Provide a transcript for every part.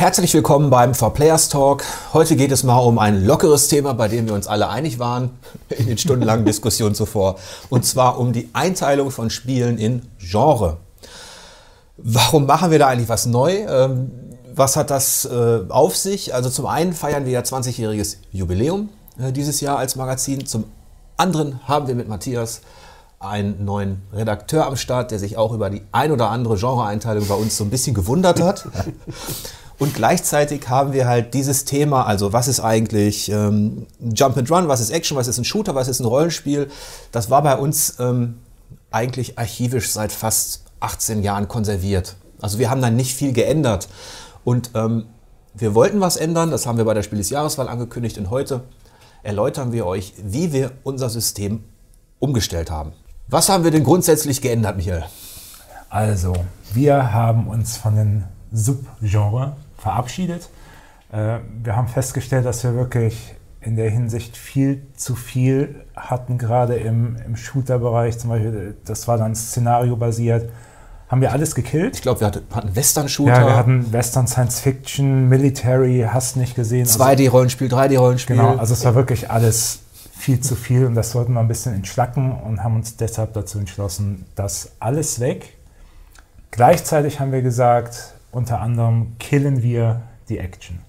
Herzlich willkommen beim For Players Talk. Heute geht es mal um ein lockeres Thema, bei dem wir uns alle einig waren in den stundenlangen Diskussionen zuvor. Und zwar um die Einteilung von Spielen in Genre. Warum machen wir da eigentlich was neu? Ähm, was hat das äh, auf sich? Also zum einen feiern wir ja 20-jähriges Jubiläum äh, dieses Jahr als Magazin. Zum anderen haben wir mit Matthias einen neuen Redakteur am Start, der sich auch über die ein oder andere Genreeinteilung bei uns so ein bisschen gewundert hat. Und gleichzeitig haben wir halt dieses Thema, also was ist eigentlich ähm, Jump and Run, was ist Action, was ist ein Shooter, was ist ein Rollenspiel. Das war bei uns ähm, eigentlich archivisch seit fast 18 Jahren konserviert. Also wir haben dann nicht viel geändert. Und ähm, wir wollten was ändern, das haben wir bei der Spiel des Jahreswahl angekündigt und heute erläutern wir euch, wie wir unser System umgestellt haben. Was haben wir denn grundsätzlich geändert, Michael? Also, wir haben uns von den Subgenre verabschiedet. Äh, wir haben festgestellt, dass wir wirklich in der Hinsicht viel zu viel hatten, gerade im, im Shooter-Bereich. Zum Beispiel, das war dann szenario-basiert. Haben wir alles gekillt. Ich glaube, wir hatten Western-Shooter. Ja, wir hatten Western, Science-Fiction, Military, hast nicht gesehen. 2D-Rollenspiel, 3D-Rollenspiel. Genau, also es war wirklich alles viel zu viel und das sollten wir ein bisschen entschlacken und haben uns deshalb dazu entschlossen, das alles weg. Gleichzeitig haben wir gesagt, unter anderem killen wir die Action.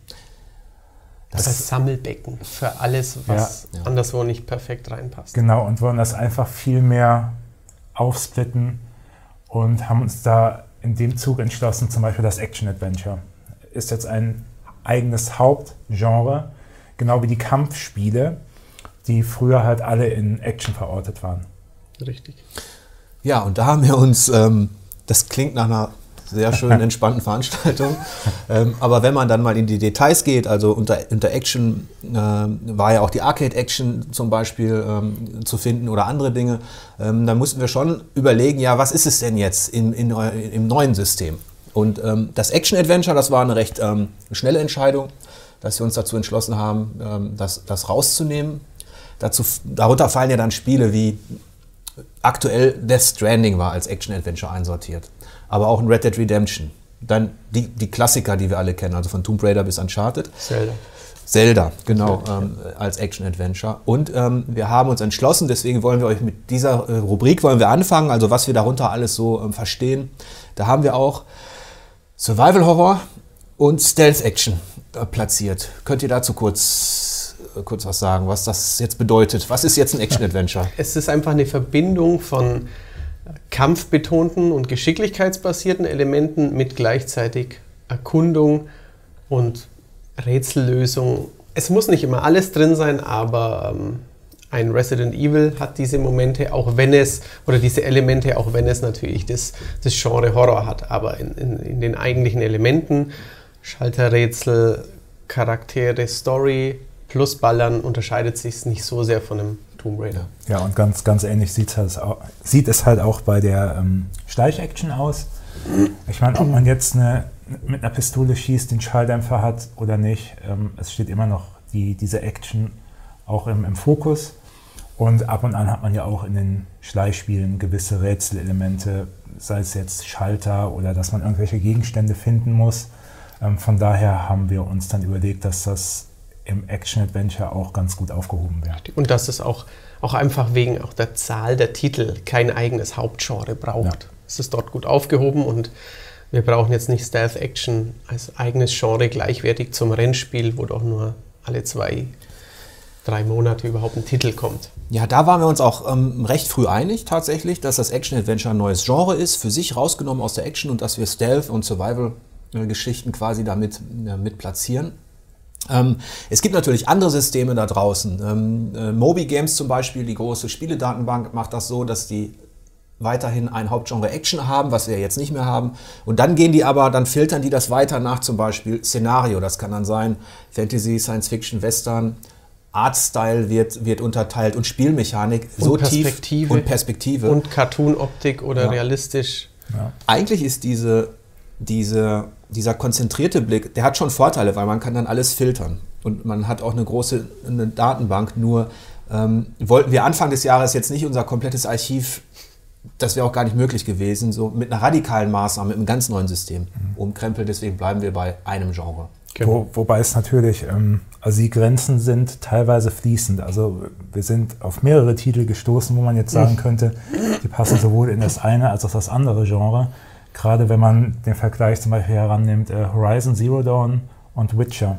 Das, das Sammelbecken für alles, was ja, anderswo nicht perfekt reinpasst. Genau, und wollen das einfach viel mehr aufsplitten und haben uns da in dem Zug entschlossen, zum Beispiel das Action-Adventure ist jetzt ein eigenes Hauptgenre, genau wie die Kampfspiele, die früher halt alle in Action verortet waren. Richtig. Ja, und da haben wir uns, ähm, das klingt nach einer sehr schönen, entspannten Veranstaltung. Ähm, aber wenn man dann mal in die Details geht, also unter, unter Action äh, war ja auch die Arcade-Action zum Beispiel ähm, zu finden oder andere Dinge, ähm, dann mussten wir schon überlegen, ja, was ist es denn jetzt in, in, im neuen System? Und ähm, das Action-Adventure, das war eine recht ähm, schnelle Entscheidung, dass wir uns dazu entschlossen haben, ähm, das, das rauszunehmen. Dazu, darunter fallen ja dann Spiele wie aktuell Death Stranding war als Action-Adventure einsortiert aber auch ein Red Dead Redemption. Dann die, die Klassiker, die wir alle kennen, also von Tomb Raider bis Uncharted. Zelda. Zelda, genau, ähm, als Action-Adventure. Und ähm, wir haben uns entschlossen, deswegen wollen wir euch mit dieser äh, Rubrik wollen wir anfangen, also was wir darunter alles so ähm, verstehen. Da haben wir auch Survival Horror und Stealth Action äh, platziert. Könnt ihr dazu kurz, äh, kurz was sagen, was das jetzt bedeutet? Was ist jetzt ein Action-Adventure? Es ist einfach eine Verbindung von kampfbetonten und geschicklichkeitsbasierten Elementen mit gleichzeitig Erkundung und Rätsellösung. Es muss nicht immer alles drin sein, aber ähm, ein Resident Evil hat diese Momente, auch wenn es, oder diese Elemente, auch wenn es natürlich das, das Genre Horror hat. Aber in, in, in den eigentlichen Elementen, Schalterrätsel, Charaktere, Story plus Ballern unterscheidet sich es nicht so sehr von einem Tomb Raider. Ja, und ganz, ganz ähnlich sieht es, halt, sieht es halt auch bei der ähm, Schleich-Action aus. Ich meine, ob man jetzt eine, mit einer Pistole schießt, den Schalldämpfer hat oder nicht, ähm, es steht immer noch die, diese Action auch im, im Fokus. Und ab und an hat man ja auch in den Schleichspielen gewisse Rätselelemente, sei es jetzt Schalter oder dass man irgendwelche Gegenstände finden muss. Ähm, von daher haben wir uns dann überlegt, dass das im Action-Adventure auch ganz gut aufgehoben wird. Und dass es auch, auch einfach wegen auch der Zahl der Titel kein eigenes Hauptgenre braucht. Ja. Es ist dort gut aufgehoben und wir brauchen jetzt nicht Stealth Action als eigenes Genre gleichwertig zum Rennspiel, wo doch nur alle zwei, drei Monate überhaupt ein Titel kommt. Ja, da waren wir uns auch ähm, recht früh einig tatsächlich, dass das Action-Adventure ein neues Genre ist, für sich rausgenommen aus der Action und dass wir Stealth- und Survival-Geschichten quasi damit äh, mit platzieren. Ähm, es gibt natürlich andere Systeme da draußen. Ähm, äh, Moby Games zum Beispiel, die große Spieledatenbank, macht das so, dass die weiterhin ein Hauptgenre Action haben, was wir jetzt nicht mehr haben. Und dann gehen die aber, dann filtern die das weiter nach zum Beispiel Szenario. Das kann dann sein Fantasy, Science Fiction, Western. Artstyle wird, wird unterteilt und Spielmechanik und so Perspektive tief und Perspektive. Und Cartoon-Optik oder ja. realistisch. Ja. Eigentlich ist diese, diese dieser konzentrierte Blick, der hat schon Vorteile, weil man kann dann alles filtern. Und man hat auch eine große eine Datenbank. Nur ähm, wollten wir Anfang des Jahres jetzt nicht unser komplettes Archiv das wäre auch gar nicht möglich gewesen, so mit einer radikalen Maßnahme, mit einem ganz neuen System umkrempeln. Deswegen bleiben wir bei einem Genre. Genau. Wo, wobei es natürlich, ähm, also die Grenzen sind teilweise fließend. Also wir sind auf mehrere Titel gestoßen, wo man jetzt sagen könnte, die passen sowohl in das eine als auch das andere Genre. Gerade wenn man den Vergleich zum Beispiel herannimmt, äh, Horizon Zero Dawn und Witcher.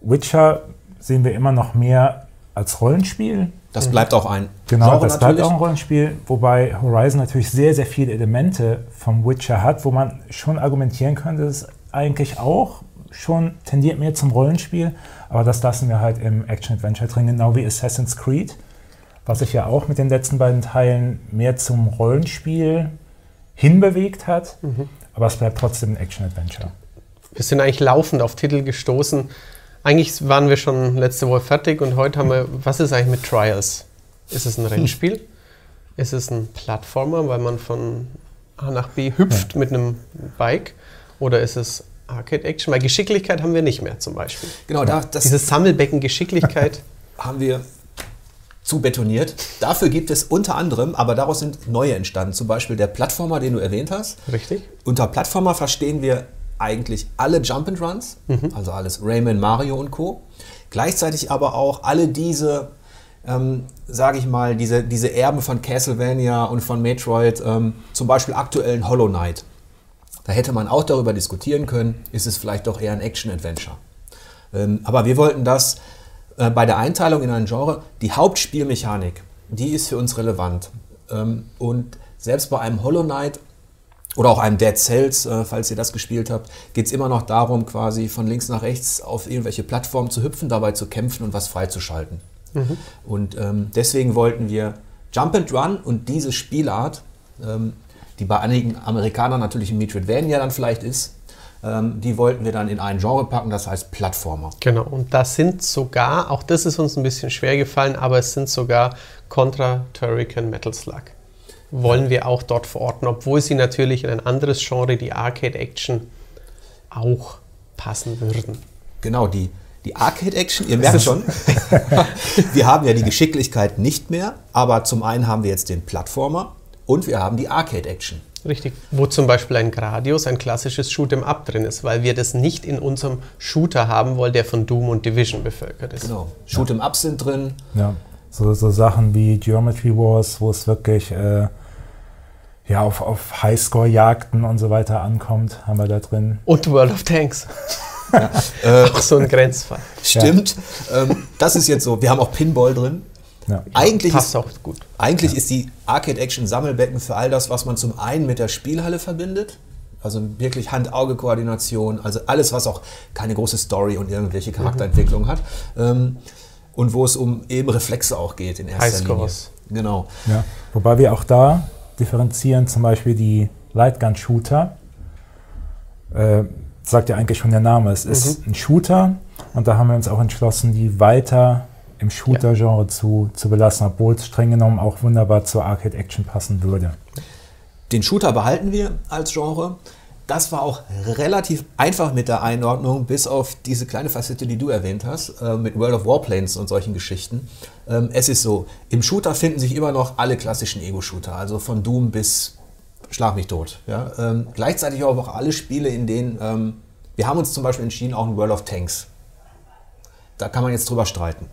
Witcher sehen wir immer noch mehr als Rollenspiel. Das bleibt auch ein Genau, Genre das bleibt auch ein Rollenspiel, wobei Horizon natürlich sehr, sehr viele Elemente vom Witcher hat, wo man schon argumentieren könnte, dass es eigentlich auch schon tendiert mehr zum Rollenspiel, aber das lassen wir halt im Action-Adventure drin, genau wie Assassin's Creed, was sich ja auch mit den letzten beiden Teilen mehr zum Rollenspiel hinbewegt hat, mhm. aber es bleibt trotzdem ein Action-Adventure. Wir sind eigentlich laufend auf Titel gestoßen. Eigentlich waren wir schon letzte Woche fertig und heute haben wir, was ist eigentlich mit Trials? Ist es ein Rennspiel? Ist es ein Plattformer, weil man von A nach B hüpft ja. mit einem Bike? Oder ist es Arcade Action, weil Geschicklichkeit haben wir nicht mehr zum Beispiel. Genau, da, das Dieses Sammelbecken Geschicklichkeit haben wir zu betoniert. Dafür gibt es unter anderem, aber daraus sind neue entstanden, zum Beispiel der Plattformer, den du erwähnt hast. Richtig. Unter Plattformer verstehen wir eigentlich alle Jump and Runs, mhm. also alles Rayman, Mario und Co. Gleichzeitig aber auch alle diese, ähm, sage ich mal, diese, diese Erben von Castlevania und von Metroid, ähm, zum Beispiel aktuellen Hollow Knight. Da hätte man auch darüber diskutieren können, ist es vielleicht doch eher ein Action-Adventure. Ähm, aber wir wollten das äh, bei der Einteilung in ein Genre, die Hauptspielmechanik, die ist für uns relevant. Ähm, und selbst bei einem Hollow Knight oder auch einem Dead Cells, äh, falls ihr das gespielt habt, geht es immer noch darum, quasi von links nach rechts auf irgendwelche Plattformen zu hüpfen, dabei zu kämpfen und was freizuschalten. Mhm. Und ähm, deswegen wollten wir Jump and Run und diese Spielart ähm, die bei einigen Amerikanern natürlich ein Metroidvania dann vielleicht ist, die wollten wir dann in ein Genre packen, das heißt Plattformer. Genau, und das sind sogar, auch das ist uns ein bisschen schwer gefallen, aber es sind sogar Contra Turrican Metal Slug. Wollen wir auch dort verorten, obwohl sie natürlich in ein anderes Genre, die Arcade Action, auch passen würden. Genau, die, die Arcade Action, ihr merkt schon, wir haben ja die Geschicklichkeit nicht mehr, aber zum einen haben wir jetzt den Plattformer und wir haben die Arcade-Action. Richtig, wo zum Beispiel ein Gradius, ein klassisches Shoot'em Up drin ist, weil wir das nicht in unserem Shooter haben wollen, der von Doom und Division bevölkert ist. Genau, Shoot'em Ups sind drin. Ja, so, so Sachen wie Geometry Wars, wo es wirklich äh, ja, auf, auf Highscore-Jagden und so weiter ankommt, haben wir da drin. Und World of Tanks. Ja, äh, auch so ein Grenzfall. Stimmt. Ja. Ähm, das ist jetzt so. Wir haben auch Pinball drin. Ja. Eigentlich, Passt ist, auch gut. eigentlich ja. ist die Arcade Action Sammelbecken für all das, was man zum einen mit der Spielhalle verbindet. Also wirklich Hand-Auge-Koordination, also alles, was auch keine große Story und irgendwelche Charakterentwicklung mhm. hat. Ähm, und wo es um eben Reflexe auch geht in erster Linie. Genau. Ja. Wobei wir auch da differenzieren, zum Beispiel die Lightgun-Shooter. Äh, sagt ja eigentlich schon der Name. Es mhm. ist ein Shooter und da haben wir uns auch entschlossen, die weiter im Shooter-Genre zu, zu belassen, obwohl es streng genommen auch wunderbar zur Arcade-Action passen würde. Den Shooter behalten wir als Genre. Das war auch relativ einfach mit der Einordnung, bis auf diese kleine Facette, die du erwähnt hast, äh, mit World of Warplanes und solchen Geschichten. Ähm, es ist so, im Shooter finden sich immer noch alle klassischen Ego-Shooter, also von Doom bis Schlag mich tot. Ja? Ähm, gleichzeitig aber auch alle Spiele, in denen ähm, wir haben uns zum Beispiel entschieden, auch ein World of Tanks. Da kann man jetzt drüber streiten.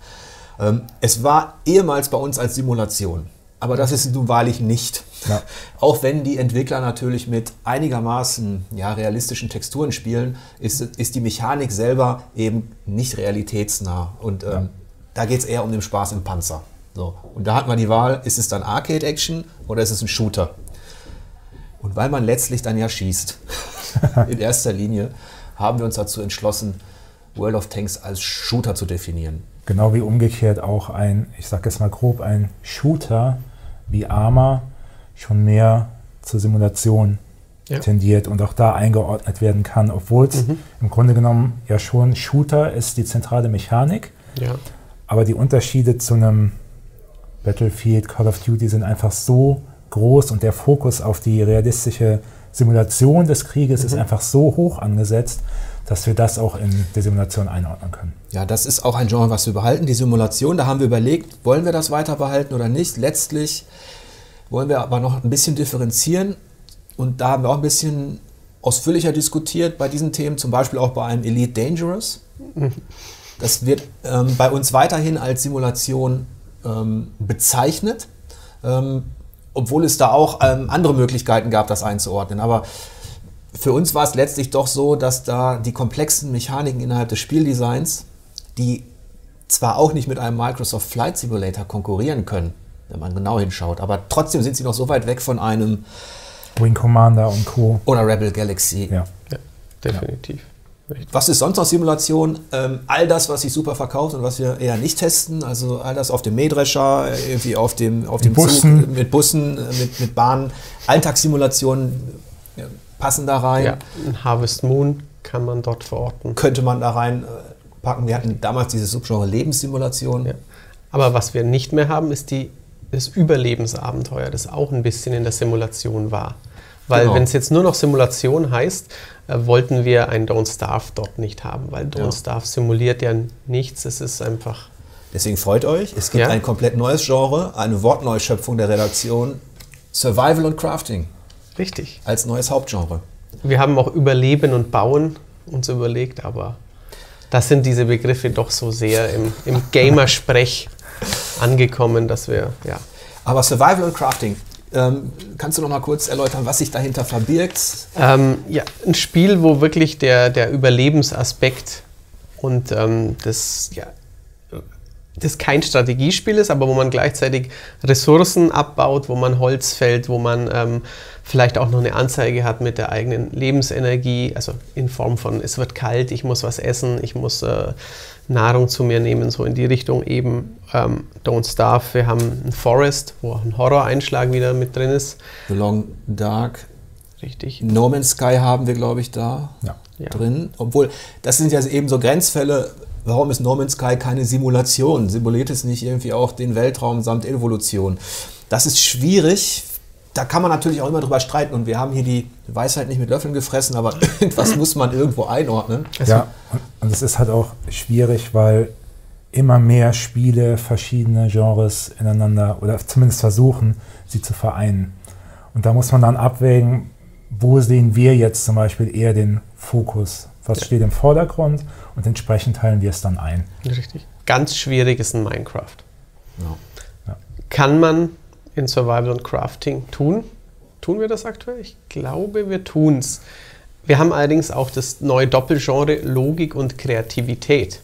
Ähm, es war ehemals bei uns als Simulation. Aber das ist nun wahrlich nicht. Ja. Auch wenn die Entwickler natürlich mit einigermaßen ja, realistischen Texturen spielen, ist, ist die Mechanik selber eben nicht realitätsnah. Und ähm, ja. da geht es eher um den Spaß im Panzer. So. Und da hat man die Wahl, ist es dann Arcade-Action oder ist es ein Shooter? Und weil man letztlich dann ja schießt, in erster Linie, haben wir uns dazu entschlossen, World of Tanks als Shooter zu definieren. Genau wie umgekehrt auch ein, ich sage jetzt mal grob, ein Shooter wie Arma schon mehr zur Simulation ja. tendiert und auch da eingeordnet werden kann, obwohl es mhm. im Grunde genommen ja schon Shooter ist die zentrale Mechanik. Ja. Aber die Unterschiede zu einem Battlefield, Call of Duty sind einfach so groß und der Fokus auf die realistische Simulation des Krieges mhm. ist einfach so hoch angesetzt, dass wir das auch in der Simulation einordnen können. Ja, das ist auch ein Genre, was wir behalten, die Simulation. Da haben wir überlegt, wollen wir das weiter behalten oder nicht. Letztlich wollen wir aber noch ein bisschen differenzieren. Und da haben wir auch ein bisschen ausführlicher diskutiert bei diesen Themen, zum Beispiel auch bei einem Elite Dangerous. Das wird ähm, bei uns weiterhin als Simulation ähm, bezeichnet, ähm, obwohl es da auch ähm, andere Möglichkeiten gab, das einzuordnen. Aber für uns war es letztlich doch so, dass da die komplexen Mechaniken innerhalb des Spieldesigns, die zwar auch nicht mit einem Microsoft Flight Simulator konkurrieren können, wenn man genau hinschaut, aber trotzdem sind sie noch so weit weg von einem Wing Commander und Co. oder Rebel Galaxy. Ja. Ja, definitiv. Richtig. Was ist sonst noch Simulation? Ähm, all das, was sich super verkauft und was wir eher nicht testen, also all das auf dem Mähdrescher, äh, irgendwie auf dem, auf dem Bussen. Zug, mit Bussen, äh, mit, mit Bahnen. Alltagssimulationen äh, passen da rein, Ja, ein Harvest Moon kann man dort verorten. könnte man da reinpacken. Wir hatten damals dieses Subgenre Lebenssimulation. Ja. Aber was wir nicht mehr haben, ist die, das Überlebensabenteuer, das auch ein bisschen in der Simulation war. Weil Genau. wenn es jetzt nur noch Simulation heißt, äh, wollten wir ein Don't Starve dort nicht haben, weil Don't Ja. Starve simuliert ja nichts, es ist einfach Deswegen freut euch, es gibt Ja. ein komplett neues Genre, eine Wortneuschöpfung der Redaktion, Survival und Crafting richtig. als neues Hauptgenre. Wir haben auch Überleben und Bauen uns überlegt, aber das sind diese Begriffe doch so sehr im, im Gamersprech angekommen, dass wir, ja, Aber Survival und Crafting, ähm, kannst du noch mal kurz erläutern, was sich dahinter verbirgt? Ähm, ja, ein Spiel, wo wirklich der, der Überlebensaspekt und ähm, das, ja, das kein Strategiespiel ist, aber wo man gleichzeitig Ressourcen abbaut, wo man Holz fällt, wo man ähm, vielleicht auch noch eine Anzeige hat mit der eigenen Lebensenergie, also in Form von es wird kalt, ich muss was essen, ich muss äh, Nahrung zu mir nehmen, so in die Richtung eben ähm, Don't Starve. Wir haben ein Forest, wo auch ein Horror-Einschlag wieder mit drin ist. The Long Dark, Richtig. No Man's Sky haben wir, glaube ich, da Ja. Drin. Obwohl, das sind ja eben so Grenzfälle. Warum ist No Man's Sky keine Simulation? Simuliert es nicht irgendwie auch den Weltraum samt Evolution? Das ist schwierig. Da kann man natürlich auch immer drüber streiten. Und wir haben hier die Weisheit nicht mit Löffeln gefressen, aber irgendwas muss man irgendwo einordnen. Also, ja, und- und es ist halt auch schwierig, weil immer mehr Spiele verschiedene Genres ineinander oder zumindest versuchen, sie zu vereinen. Und da muss man dann abwägen, wo sehen wir jetzt zum Beispiel eher den Fokus? Was steht im Vordergrund? Und entsprechend teilen wir es dann ein. Richtig. Ganz schwierig ist ein Minecraft. Ja. Kann man in Survival und Crafting tun? Tun wir das aktuell? Ich glaube, wir tun es. Wir haben allerdings auch das neue Doppelgenre Logik und Kreativität,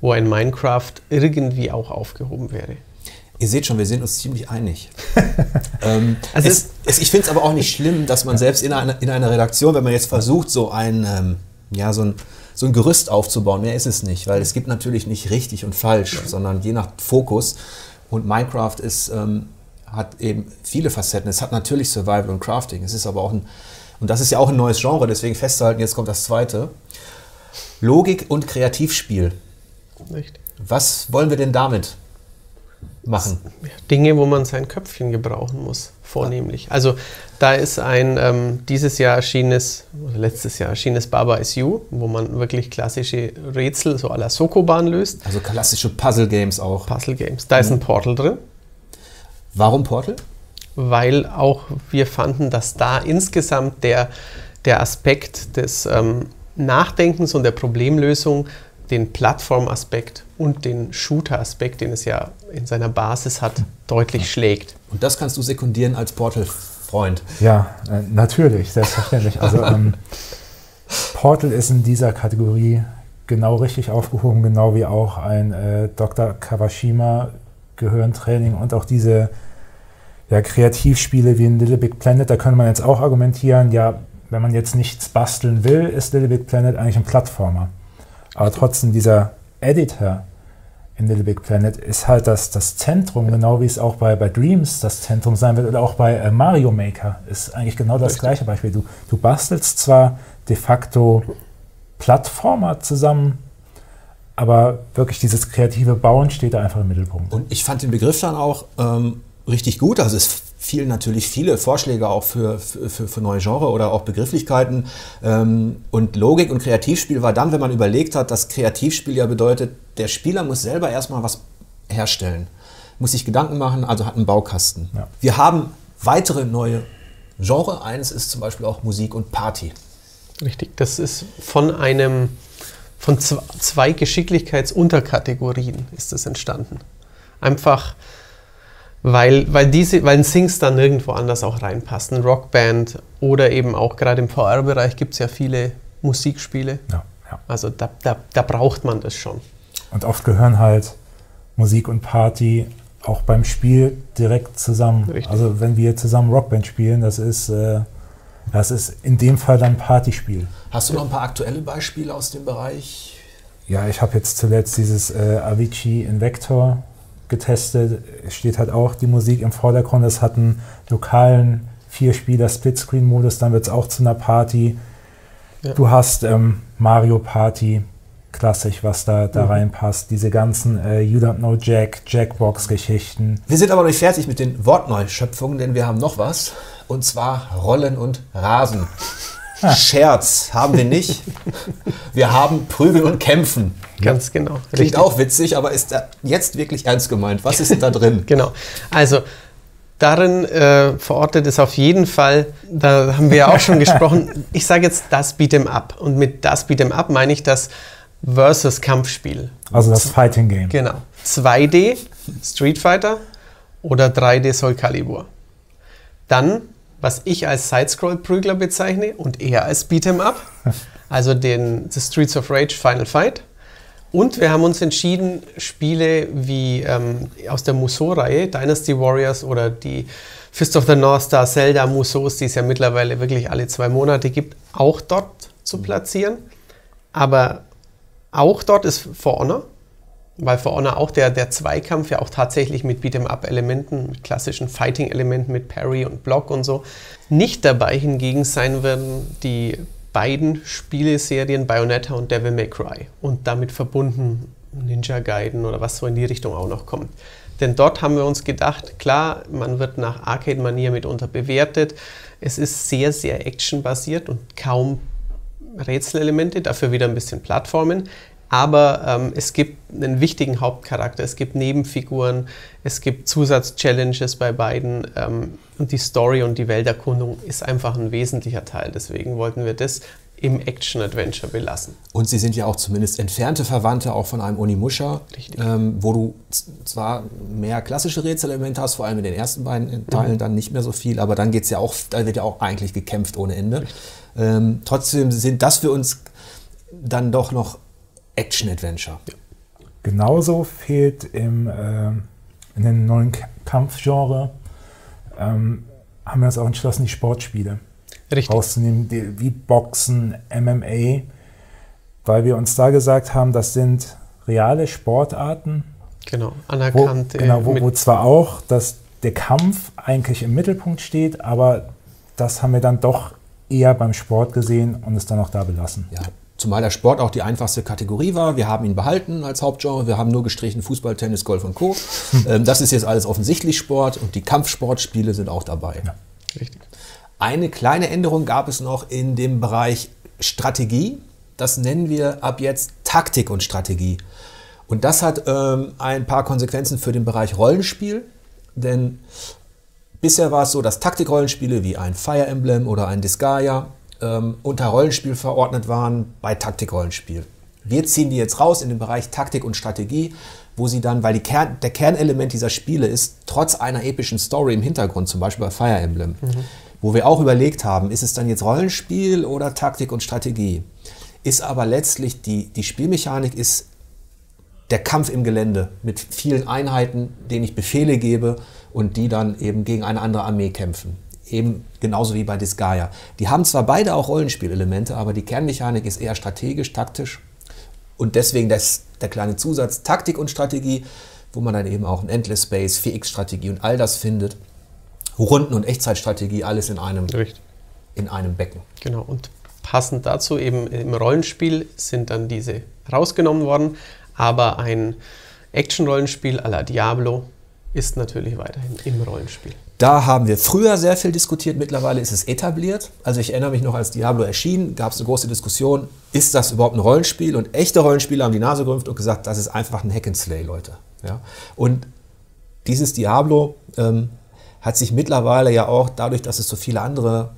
wo ein Minecraft irgendwie auch aufgehoben wäre. Ihr seht schon, wir sind uns ziemlich einig. ähm, Also es, es, ich finde es aber auch nicht schlimm, dass man selbst in einer, in einer Redaktion, wenn man jetzt versucht, so ein, ähm, ja, so, ein, so ein Gerüst aufzubauen, mehr ist es nicht, weil es gibt natürlich nicht richtig und falsch, sondern je nach Fokus. Und Minecraft ist, ähm, hat eben viele Facetten. Es hat natürlich Survival und Crafting. Es ist aber auch ein, und das ist ja auch ein neues Genre, deswegen festzuhalten, jetzt kommt das zweite. Logik und Kreativspiel. Richtig. Was wollen wir denn damit machen? Dinge, wo man sein Köpfchen gebrauchen muss, vornehmlich. Also da ist ein ähm, dieses Jahr erschienenes, oder letztes Jahr erschienenes Baba is You, wo man wirklich klassische Rätsel so à la Sokoban löst. Also klassische Puzzle-Games auch. Puzzle Games. Da ist ein Portal drin, Warum Portal? weil auch wir fanden, dass da insgesamt der, der Aspekt des ähm, Nachdenkens und der Problemlösung den Plattformaspekt und den Shooter-Aspekt, den es ja in seiner Basis hat, deutlich schlägt. Und das kannst du sekundieren als Portal-Freund. Ja, äh, natürlich, selbstverständlich. Also ähm, Portal ist in dieser Kategorie genau richtig aufgehoben, genau wie auch ein äh, Dr. Kawashima Gehirntraining und auch diese ja, Kreativspiele wie in Little Big Planet. Da könnte man jetzt auch argumentieren, ja, wenn man jetzt nichts basteln will, ist Little Big Planet eigentlich ein Plattformer. Aber trotzdem dieser Editor in Little Big Planet ist halt das, das Zentrum, genau wie es auch bei, bei Dreams das Zentrum sein wird oder auch bei äh, Mario Maker ist eigentlich genau das Richtig. gleiche Beispiel. Du, du bastelst zwar de facto Plattformer zusammen, aber wirklich dieses kreative Bauen steht da einfach im Mittelpunkt. Und ich fand den Begriff dann auch ähm, richtig gut. Also es fielen natürlich viele Vorschläge auch für, für, für neue Genre oder auch Begrifflichkeiten. Ähm, und Logik und Kreativspiel war dann, wenn man überlegt hat, dass Kreativspiel ja bedeutet, der Spieler muss selber erstmal was herstellen. muss sich Gedanken machen, also hat einen Baukasten. Ja. Wir haben weitere neue Genre. Eines ist zum Beispiel auch Musik und Party. Richtig, das ist von einem, von zw- zwei Geschicklichkeitsunterkategorien ist das entstanden. Einfach, weil, weil, diese, weil ein Singstar nirgendwo anders auch reinpasst. Ein Rockband oder eben auch gerade im VR-Bereich gibt es ja viele Musikspiele. Ja, ja. Also da, da, da braucht man das schon. Und oft gehören halt Musik und Party auch beim Spiel direkt zusammen. Richtig. Also wenn wir zusammen Rockband spielen, das ist, äh, das ist in dem Fall dann ein Partyspiel. Hast du noch ein paar aktuelle Beispiele aus dem Bereich? Ja, ich habe jetzt zuletzt dieses äh, Avicii Invector getestet. Es steht halt auch die Musik im Vordergrund. Es hat einen lokalen Vier-Spieler-Splitscreen-Modus. Dann wird es auch zu einer Party. Ja. Du hast ähm, Mario Party, klassisch, was da, da Mhm. reinpasst. Diese ganzen äh, You Don't Know Jack, Jackbox-Geschichten. Wir sind aber noch nicht fertig mit den Wortneuschöpfungen, denn wir haben noch was. Und zwar Rollen und Rasen. Scherz haben wir nicht. Wir haben Prügeln und Kämpfen. Ganz genau. Klingt Richtig. auch witzig, aber ist da jetzt wirklich ernst gemeint? Was ist da drin? Genau. Also darin äh, verortet ist auf jeden Fall, da haben wir ja auch schon gesprochen, ich sage jetzt das Beat'em Up. Und mit das Beat'em Up meine ich das Versus-Kampfspiel. Also das Fighting Game. Genau. 2D Street Fighter oder 3D Soul Calibur. Dann, was ich als Sidescroll-Prügler bezeichne und eher als Beat'em Up, also den The Streets of Rage Final Fight. Und wir haben uns entschieden, Spiele wie ähm, aus der Musou-Reihe, Dynasty Warriors oder die Fist of the North Star, Zelda Musous, die es ja mittlerweile wirklich alle zwei Monate gibt, auch dort zu platzieren. Aber auch dort ist For Honor, weil For Honor auch der, der Zweikampf ja auch tatsächlich mit Beat'em-up-Elementen, mit klassischen Fighting-Elementen, mit Parry und Block und so. Nicht dabei hingegen sein werden die beiden Spieleserien Bayonetta und Devil May Cry und damit verbunden Ninja Gaiden oder was so in die Richtung auch noch kommt. Denn dort haben wir uns gedacht, klar, man wird nach Arcade-Manier mitunter bewertet. Es ist sehr, sehr actionbasiert und kaum Rätselelemente, dafür wieder ein bisschen Plattformen. Aber ähm, es gibt einen wichtigen Hauptcharakter, es gibt Nebenfiguren, es gibt Zusatz-Challenges bei beiden ähm, und die Story und die Welterkundung ist einfach ein wesentlicher Teil. Deswegen wollten wir das im Action-Adventure belassen. Und sie sind ja auch zumindest entfernte Verwandte auch von einem Onimusha, ähm, wo du zwar mehr klassische Rätselelemente hast, vor allem in den ersten beiden Teilen dann nicht mehr so viel, aber dann geht's ja auch, da wird ja auch eigentlich gekämpft ohne Ende. Ähm, trotzdem sind das für uns dann doch noch Action-Adventure. Genauso fehlt im, äh, in dem neuen Kampfgenre, ähm, haben wir uns auch entschlossen, die Sportspiele Richtig. rauszunehmen, die, wie Boxen, MMA, weil wir uns da gesagt haben, das sind reale Sportarten, Genau, wo, anerkannt. äh, genau, wo, wo zwar auch dass der Kampf eigentlich im Mittelpunkt steht, aber das haben wir dann doch eher beim Sport gesehen und es dann auch da belassen. Ja, zumal der Sport auch die einfachste Kategorie war. Wir haben ihn behalten als Hauptgenre. Wir haben nur gestrichen Fußball, Tennis, Golf und Co. ähm, das ist jetzt alles offensichtlich Sport und die Kampfsportspiele sind auch dabei. Richtig. Eine kleine Änderung gab es noch in dem Bereich Strategie. Das nennen wir ab jetzt Taktik und Strategie. Und das hat ähm, ein paar Konsequenzen für den Bereich Rollenspiel. Denn bisher war es so, dass Taktikrollenspiele wie ein Fire Emblem oder ein Disgaea ähm, unter Rollenspiel verordnet waren bei Taktikrollenspiel. Wir ziehen die jetzt raus in den Bereich Taktik und Strategie, wo sie dann, weil die Kern, der Kernelement dieser Spiele ist, trotz einer epischen Story im Hintergrund, zum Beispiel bei Fire Emblem, wo wir auch überlegt haben, ist es dann jetzt Rollenspiel oder Taktik und Strategie? Ist aber letztlich die, die Spielmechanik ist der Kampf im Gelände mit vielen Einheiten, denen ich Befehle gebe und die dann eben gegen eine andere Armee kämpfen. Eben genauso wie bei Disgaea. Die haben zwar beide auch Rollenspielelemente, aber die Kernmechanik ist eher strategisch, taktisch. Und deswegen das, der kleine Zusatz Taktik und Strategie, wo man dann eben auch ein Endless Space, 4X-Strategie und all das findet. Runden- und Echtzeitstrategie, alles in einem, Richtig. in einem Becken. Genau, und passend dazu eben im Rollenspiel sind dann diese rausgenommen worden, aber ein Action-Rollenspiel à la Diablo ist natürlich weiterhin im Rollenspiel. Da haben wir früher sehr viel diskutiert, mittlerweile ist es etabliert. Also ich erinnere mich noch, als Diablo erschien, gab es eine große Diskussion, ist das überhaupt ein Rollenspiel? Und echte Rollenspieler haben die Nase gerümpft und gesagt, das ist einfach ein Hack and Slay, Leute. Ja? Und dieses Diablo ähm, hat sich mittlerweile ja auch dadurch, dass es so viele andere,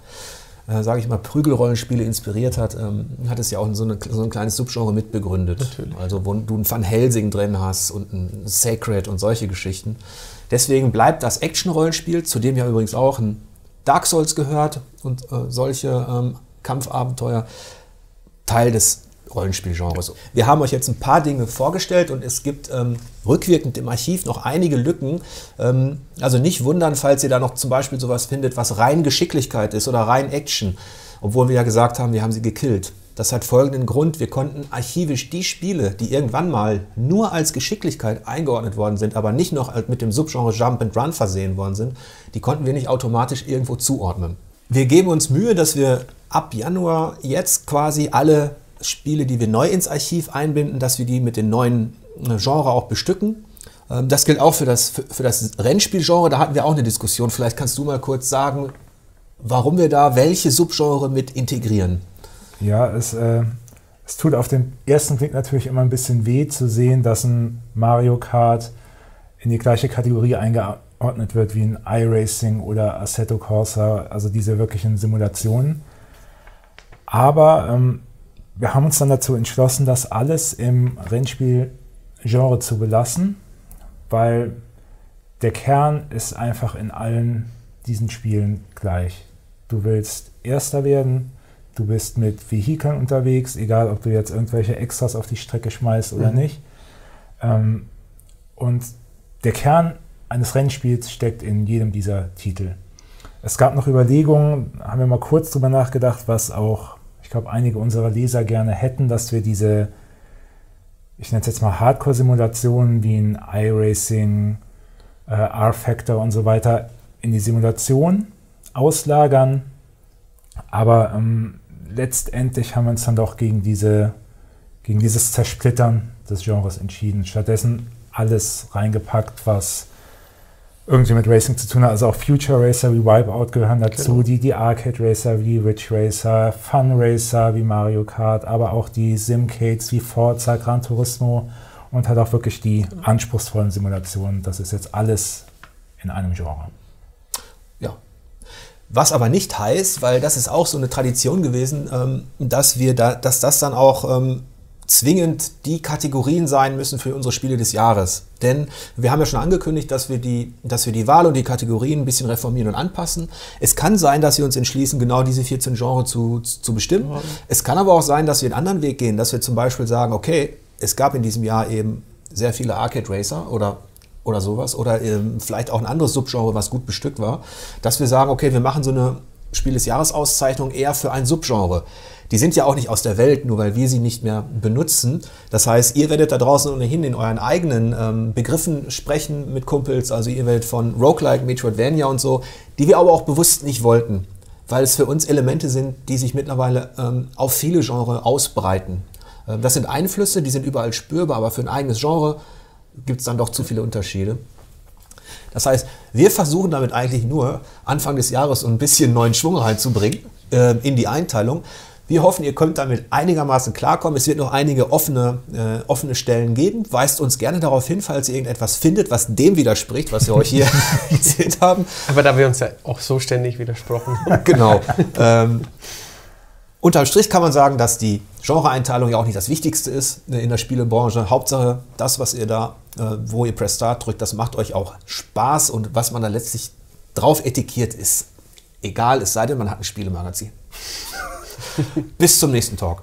äh, sage ich mal, Prügelrollenspiele inspiriert hat, ähm, hat es ja auch so, eine, so ein kleines Subgenre mitbegründet. Natürlich. Also wo du ein Van Helsing drin hast und ein Sacred und solche Geschichten. Deswegen bleibt das Action-Rollenspiel, zu dem ja übrigens auch ein Dark Souls gehört und äh, solche ähm, Kampfabenteuer, Teil des Rollenspielgenres. Wir haben euch jetzt ein paar Dinge vorgestellt und es gibt ähm, rückwirkend im Archiv noch einige Lücken. Ähm, also nicht wundern, falls ihr da noch zum Beispiel sowas findet, was rein Geschicklichkeit ist oder rein Action, obwohl wir ja gesagt haben, wir haben sie gekillt. Das hat folgenden Grund. Wir konnten archivisch die Spiele, die irgendwann mal nur als Geschicklichkeit eingeordnet worden sind, aber nicht noch mit dem Subgenre Jump and Run versehen worden sind, die konnten wir nicht automatisch irgendwo zuordnen. Wir geben uns Mühe, dass wir ab Januar jetzt quasi alle Spiele, die wir neu ins Archiv einbinden, dass wir die mit den neuen äh, Genre auch bestücken. Ähm, das gilt auch für das, für das Rennspielgenre. Da hatten wir auch eine Diskussion. Vielleicht kannst du mal kurz sagen, warum wir da welche Subgenre mit integrieren. Ja, es, äh, es tut auf den ersten Blick natürlich immer ein bisschen weh zu sehen, dass ein Mario Kart in die gleiche Kategorie eingeordnet wird wie ein iRacing oder Assetto Corsa, also diese wirklichen Simulationen. Aber ähm, wir haben uns dann dazu entschlossen, das alles im Rennspiel-Genre zu belassen, weil der Kern ist einfach in allen diesen Spielen gleich. Du willst Erster werden, du bist mit Vehikeln unterwegs, egal ob du jetzt irgendwelche Extras auf die Strecke schmeißt oder mhm. nicht. Ähm, und der Kern eines Rennspiels steckt in jedem dieser Titel. Es gab noch Überlegungen, haben wir mal kurz drüber nachgedacht, was auch, ich glaube, einige unserer Leser gerne hätten, dass wir diese, ich nenne es jetzt mal Hardcore-Simulationen wie ein iRacing, äh, R-Factor und so weiter in die Simulation auslagern. Aber ähm, letztendlich haben wir uns dann doch gegen, diese, gegen dieses Zersplittern des Genres entschieden. Stattdessen alles reingepackt, was irgendwie mit Racing zu tun hat. Also auch Future Racer wie Wipeout gehören dazu, genau. die, die Arcade Racer wie Ridge Racer, Fun Racer wie Mario Kart, aber auch die Simcades wie Forza, Gran Turismo und halt auch wirklich die anspruchsvollen Simulationen. Das ist jetzt alles in einem Genre. Was aber nicht heißt, weil das ist auch so eine Tradition gewesen, ähm, dass wir da, dass das dann auch ähm, zwingend die Kategorien sein müssen für unsere Spiele des Jahres. Denn wir haben ja schon angekündigt, dass wir die, dass wir die Wahl und die Kategorien ein bisschen reformieren und anpassen. Es kann sein, dass wir uns entschließen, genau diese 14 Genres zu, zu bestimmen. Ja. Es kann aber auch sein, dass wir einen anderen Weg gehen, dass wir zum Beispiel sagen, okay, es gab in diesem Jahr eben sehr viele Arcade Racer oder oder sowas oder ähm, vielleicht auch ein anderes Subgenre, was gut bestückt war, dass wir sagen, okay, wir machen so eine Spiel des Jahresauszeichnung eher für ein Subgenre. Die sind ja auch nicht aus der Welt, nur weil wir sie nicht mehr benutzen. Das heißt, ihr werdet da draußen ohnehin in euren eigenen ähm, Begriffen sprechen mit Kumpels. Also ihr werdet von Roguelike, Metroidvania und so, die wir aber auch bewusst nicht wollten, weil es für uns Elemente sind, die sich mittlerweile ähm, auf viele Genres ausbreiten. Ähm, das sind Einflüsse, die sind überall spürbar, aber für ein eigenes Genre gibt es dann doch zu viele Unterschiede. Das heißt, wir versuchen damit eigentlich nur, Anfang des Jahres ein bisschen neuen Schwung reinzubringen äh, in die Einteilung. Wir hoffen, ihr könnt damit einigermaßen klarkommen. Es wird noch einige offene, äh, offene Stellen geben. Weist uns gerne darauf hin, falls ihr irgendetwas findet, was dem widerspricht, was wir euch hier erzählt haben. Aber da wir uns ja auch so ständig widersprochen haben. genau. Ähm, Unterm Strich kann man sagen, dass die Genreeinteilung ja auch nicht das Wichtigste ist äh, in der Spielebranche. Hauptsache, das, was ihr da, äh, wo ihr Press Start drückt, das macht euch auch Spaß und was man da letztlich drauf etikiert ist egal, es sei denn, man hat ein Spielemagazin. Bis zum nächsten Talk.